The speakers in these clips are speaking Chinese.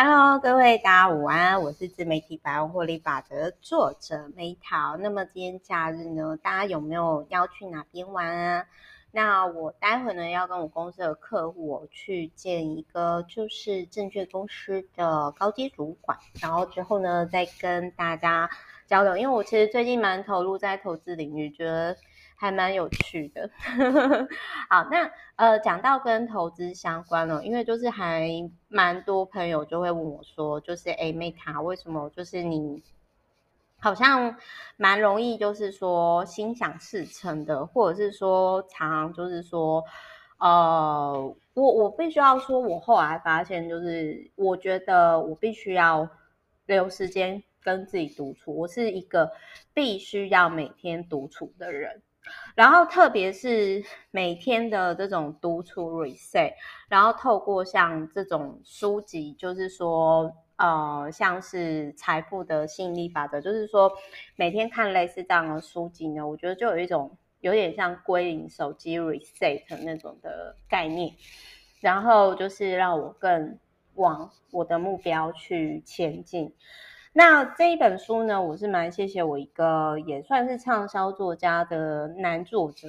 Hello，各位大家午安，我是自媒体百万获利法则作者梅桃。那么今天假日呢，大家有没有要去哪边玩啊？那我待会呢要跟我公司的客户去见一个就是证券公司的高阶主管，然后之后呢再跟大家交流。因为我其实最近蛮投入在投资领域，觉得。还蛮有趣的，好，那呃，讲到跟投资相关了，因为就是还蛮多朋友就会问我说，就是诶，Meta 为什么就是你好像蛮容易就是说心想事成的，或者是说常常就是说，呃，我我必须要说，我后来发现就是我觉得我必须要留时间跟自己独处，我是一个必须要每天独处的人。然后，特别是每天的这种独处 reset，然后透过像这种书籍，就是说，呃，像是财富的吸引力法则，就是说，每天看类似这样的书籍呢，我觉得就有一种有点像归零手机 reset 那种的概念，然后就是让我更往我的目标去前进。那这一本书呢，我是蛮谢谢我一个也算是畅销作家的男作者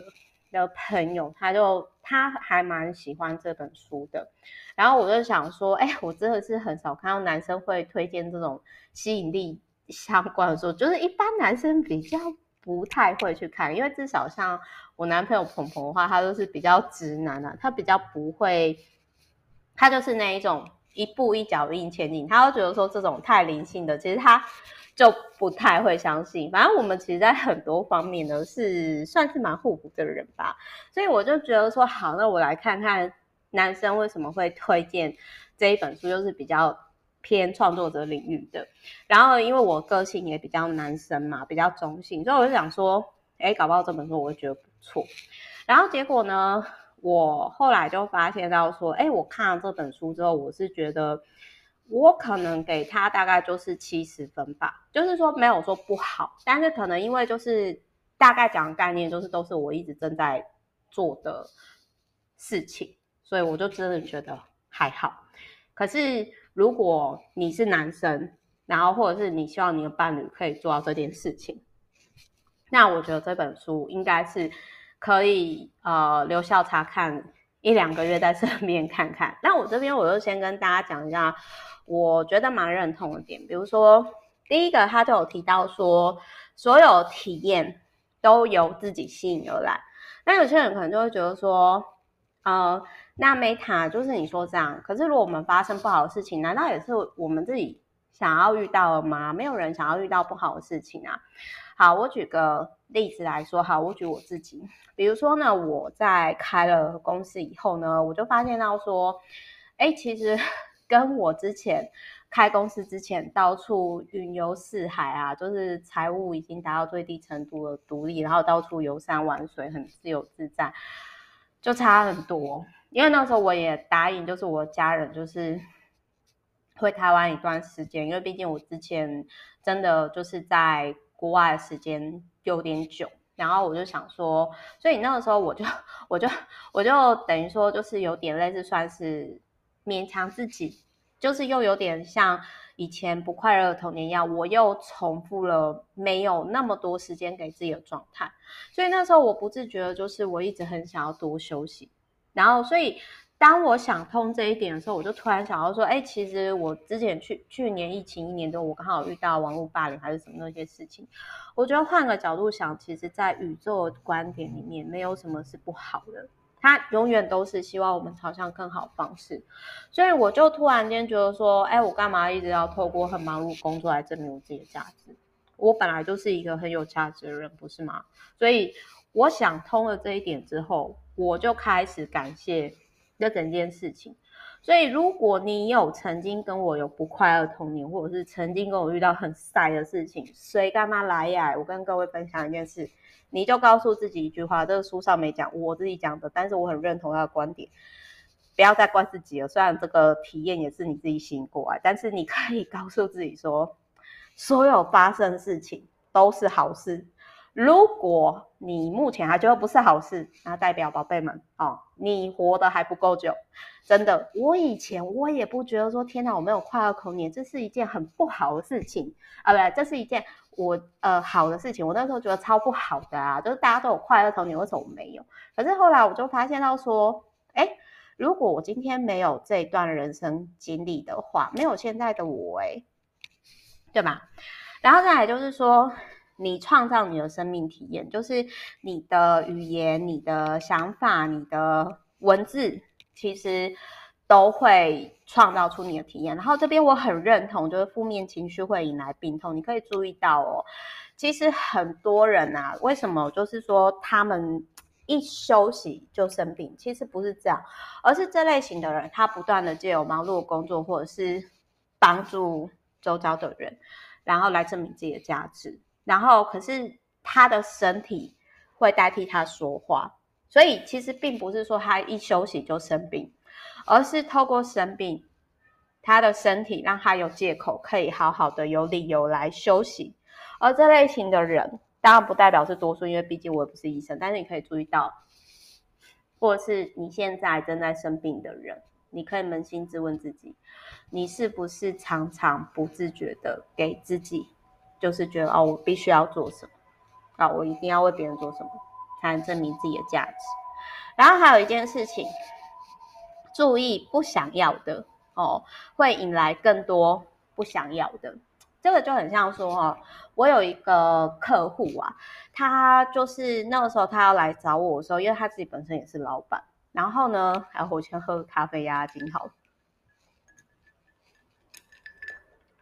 的朋友，他就他还蛮喜欢这本书的。然后我就想说，哎，我真的是很少看到男生会推荐这种吸引力相关的书，就是一般男生比较不太会去看，因为至少像我男朋友鹏鹏的话，他都是比较直男啊，他比较不会，他就是那一种。一步一脚印前进，他会觉得说这种太灵性的，其实他就不太会相信。反正我们其实，在很多方面呢，是算是蛮互补的人吧。所以我就觉得说，好，那我来看看男生为什么会推荐这一本书，就是比较偏创作者领域的。然后，因为我个性也比较男生嘛，比较中性，所以我就想说，哎，搞不好这本书我会觉得不错。然后结果呢？我后来就发现到说，哎，我看了这本书之后，我是觉得我可能给他大概就是七十分吧，就是说没有说不好，但是可能因为就是大概讲的概念就是都是我一直正在做的事情，所以我就真的觉得还好。可是如果你是男生，然后或者是你希望你的伴侣可以做到这件事情，那我觉得这本书应该是。可以呃留校察看一两个月，在身边看看。那我这边我就先跟大家讲一下，我觉得蛮认同的点。比如说，第一个他就有提到说，所有体验都由自己吸引而来。那有些人可能就会觉得说，呃，那 Meta 就是你说这样。可是如果我们发生不好的事情，难道也是我们自己想要遇到的吗？没有人想要遇到不好的事情啊。好，我举个例子来说，好，我举我自己，比如说呢，我在开了公司以后呢，我就发现到说，哎，其实 跟我之前开公司之前到处云游四海啊，就是财务已经达到最低程度的独立，然后到处游山玩水，很自由自在，就差很多。因为那时候我也答应，就是我家人就是回台湾一段时间，因为毕竟我之前真的就是在。国外的时间有点久，然后我就想说，所以那个时候我就我就我就等于说，就是有点类似算是勉强自己，就是又有点像以前不快乐的童年一样，我又重复了没有那么多时间给自己的状态，所以那时候我不自觉的，就是我一直很想要多休息，然后所以。当我想通这一点的时候，我就突然想到说，哎，其实我之前去去年疫情一年多，我刚好遇到网络霸凌还是什么那些事情。我觉得换个角度想，其实，在宇宙的观点里面，没有什么是不好的，它永远都是希望我们朝向更好方式。所以我就突然间觉得说，哎，我干嘛一直要透过很忙碌工作来证明我自己的价值？我本来就是一个很有价值的人，不是吗？所以我想通了这一点之后，我就开始感谢。这整件事情，所以如果你有曾经跟我有不快乐童年，或者是曾经跟我遇到很晒的事情，谁干嘛来呀？我跟各位分享一件事，你就告诉自己一句话，这个书上没讲，我自己讲的，但是我很认同他的观点，不要再怪自己了。虽然这个体验也是你自己醒过来，但是你可以告诉自己说，所有发生的事情都是好事。如果你目前还觉得不是好事，那代表宝贝们哦，你活得还不够久。真的，我以前我也不觉得说，天哪，我没有快乐童年，这是一件很不好的事情啊，不对，这是一件我呃好的事情。我那时候觉得超不好的啊，就是大家都有快乐童年，为什么我没有？可是后来我就发现到说，哎，如果我今天没有这一段人生经历的话，没有现在的我，哎，对吧？然后再来就是说，你创造你的生命体验，就是你的语言、你的想法、你的文字。其实都会创造出你的体验，然后这边我很认同，就是负面情绪会引来病痛。你可以注意到哦，其实很多人啊，为什么就是说他们一休息就生病？其实不是这样，而是这类型的人，他不断的借由忙碌的工作，或者是帮助周遭的人，然后来证明自己的价值，然后可是他的身体会代替他说话。所以其实并不是说他一休息就生病，而是透过生病，他的身体让他有借口可以好好的有理由来休息。而这类型的人，当然不代表是多数，因为毕竟我也不是医生。但是你可以注意到，或者是你现在正在生病的人，你可以扪心自问自己，你是不是常常不自觉的给自己，就是觉得哦，我必须要做什么啊，我一定要为别人做什么。才能证明自己的价值。然后还有一件事情，注意不想要的哦，会引来更多不想要的。这个就很像说哦，我有一个客户啊，他就是那个时候他要来找我的时候，因为他自己本身也是老板。然后呢，还有我先喝咖啡压压惊好。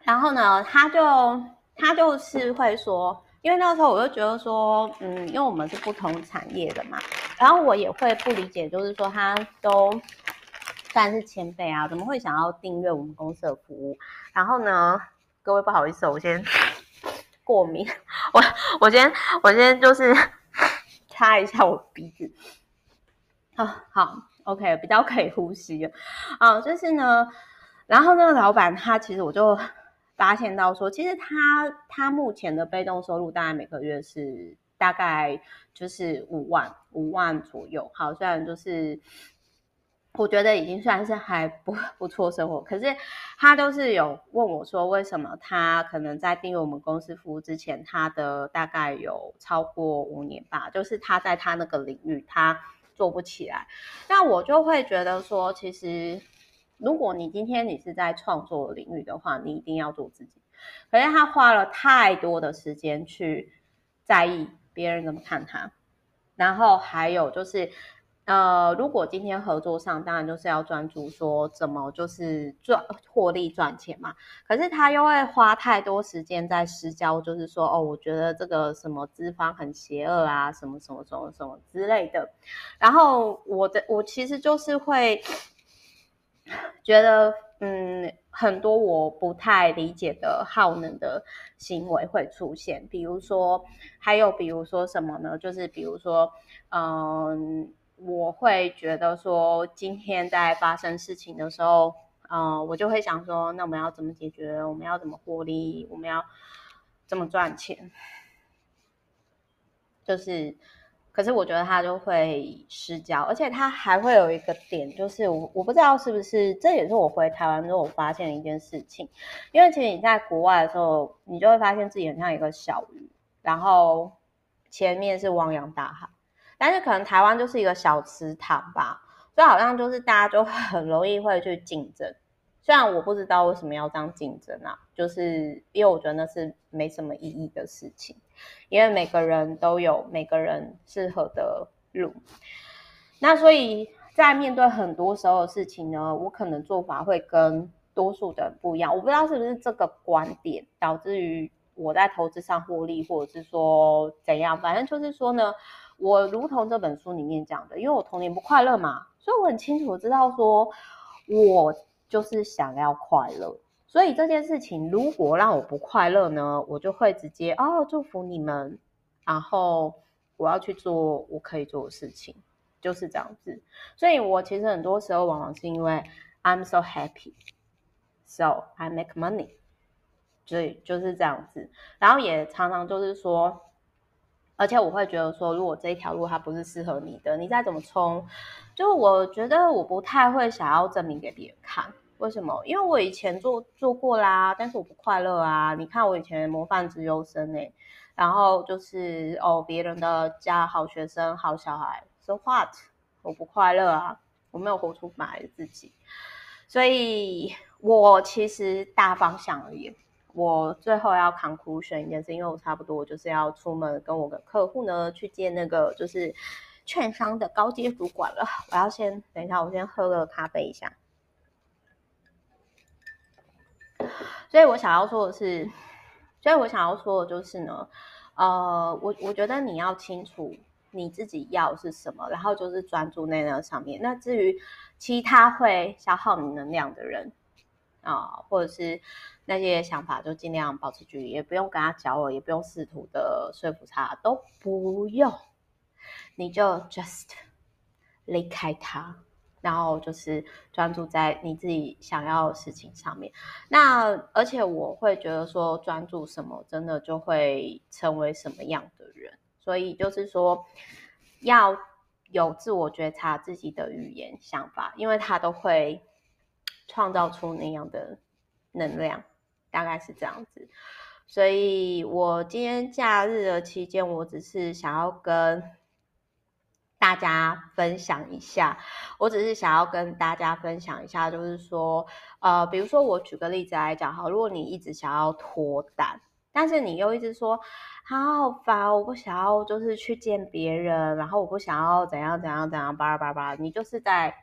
然后呢，他就他就是会说。因为那时候我就觉得说，嗯，因为我们是不同产业的嘛，然后我也会不理解，就是说他都算是前辈啊，怎么会想要订阅我们公司的服务？然后呢，各位不好意思，我先过敏，我我先我先就是 擦一下我鼻子，啊，好，OK，比较可以呼吸了，啊，就是呢，然后那个老板他其实我就。发现到说，其实他他目前的被动收入大概每个月是大概就是五万五万左右。好，虽然就是我觉得已经算是还不不错生活，可是他都是有问我说，为什么他可能在订阅我们公司服务之前，他的大概有超过五年吧，就是他在他那个领域他做不起来，那我就会觉得说，其实。如果你今天你是在创作领域的话，你一定要做自己。可是他花了太多的时间去在意别人怎么看他，然后还有就是，呃，如果今天合作上，当然就是要专注说怎么就是赚获利赚钱嘛。可是他又会花太多时间在私交，就是说哦，我觉得这个什么资方很邪恶啊，什么什么什么什么之类的。然后我的我其实就是会。觉得嗯，很多我不太理解的耗能的行为会出现，比如说，还有比如说什么呢？就是比如说，嗯，我会觉得说，今天在发生事情的时候，嗯，我就会想说，那我们要怎么解决？我们要怎么获利？我们要怎么赚钱？就是。可是我觉得他就会失焦，而且他还会有一个点，就是我我不知道是不是，这也是我回台湾之后我发现的一件事情。因为其实你在国外的时候，你就会发现自己很像一个小鱼，然后前面是汪洋大海，但是可能台湾就是一个小池塘吧，所以好像就是大家就很容易会去竞争。虽然我不知道为什么要这样竞争啊，就是因为我觉得那是没什么意义的事情，因为每个人都有每个人适合的路。那所以在面对很多时候的事情呢，我可能做法会跟多数的人不一样。我不知道是不是这个观点导致于我在投资上获利，或者是说怎样，反正就是说呢，我如同这本书里面讲的，因为我童年不快乐嘛，所以我很清楚知道说我。就是想要快乐，所以这件事情如果让我不快乐呢，我就会直接哦祝福你们，然后我要去做我可以做的事情，就是这样子。所以我其实很多时候往往是因为 I'm so happy，so I make money，所以就是这样子。然后也常常就是说，而且我会觉得说，如果这一条路它不是适合你的，你再怎么冲，就我觉得我不太会想要证明给别人看。为什么？因为我以前做做过啦，但是我不快乐啊。你看我以前模范职优生哎、欸，然后就是哦别人的家好学生好小孩，so what？我不快乐啊，我没有活出本来的自己。所以我其实大方向而言，我最后要 conclusion 一件事，因为我差不多就是要出门跟我的客户呢去见那个就是券商的高阶主管了。我要先等一下，我先喝个咖啡一下。所以我想要说的是，所以我想要说的就是呢，呃，我我觉得你要清楚你自己要是什么，然后就是专注在那上面。那至于其他会消耗你能量的人啊、或者是那些想法，就尽量保持距离，也不用跟他交流，也不用试图的说服他，都不用，你就 just 离开他。然后就是专注在你自己想要的事情上面。那而且我会觉得说，专注什么，真的就会成为什么样的人。所以就是说，要有自我觉察自己的语言、想法，因为他都会创造出那样的能量，大概是这样子。所以我今天假日的期间，我只是想要跟。大家分享一下，我只是想要跟大家分享一下，就是说，呃，比如说我举个例子来讲哈，如果你一直想要脱单，但是你又一直说，好烦，我不想要就是去见别人，然后我不想要怎样怎样怎样，巴拉巴拉巴拉，你就是在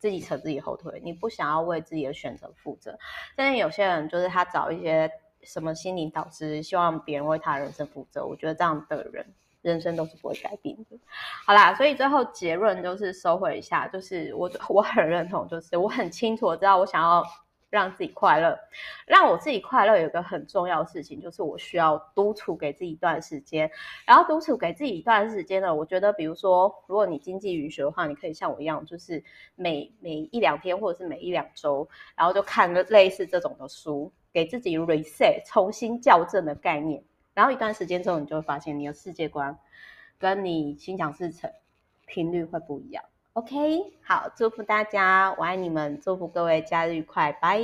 自己扯自己后腿，你不想要为自己的选择负责。但是有些人就是他找一些什么心灵导师，希望别人为他人生负责，我觉得这样的人。人生都是不会改变的。好啦，所以最后结论就是收回一下，就是我我很认同，就是我很清楚我知道我想要让自己快乐，让我自己快乐有个很重要的事情，就是我需要独处给自己一段时间。然后独处给自己一段时间呢，我觉得比如说，如果你经济允许的话，你可以像我一样，就是每每一两天或者是每一两周，然后就看个类似这种的书，给自己 reset 重新校正的概念。然后一段时间之后，你就会发现你的世界观跟你心想事成频率会不一样。OK，好，祝福大家，我爱你们，祝福各位假日愉快，拜。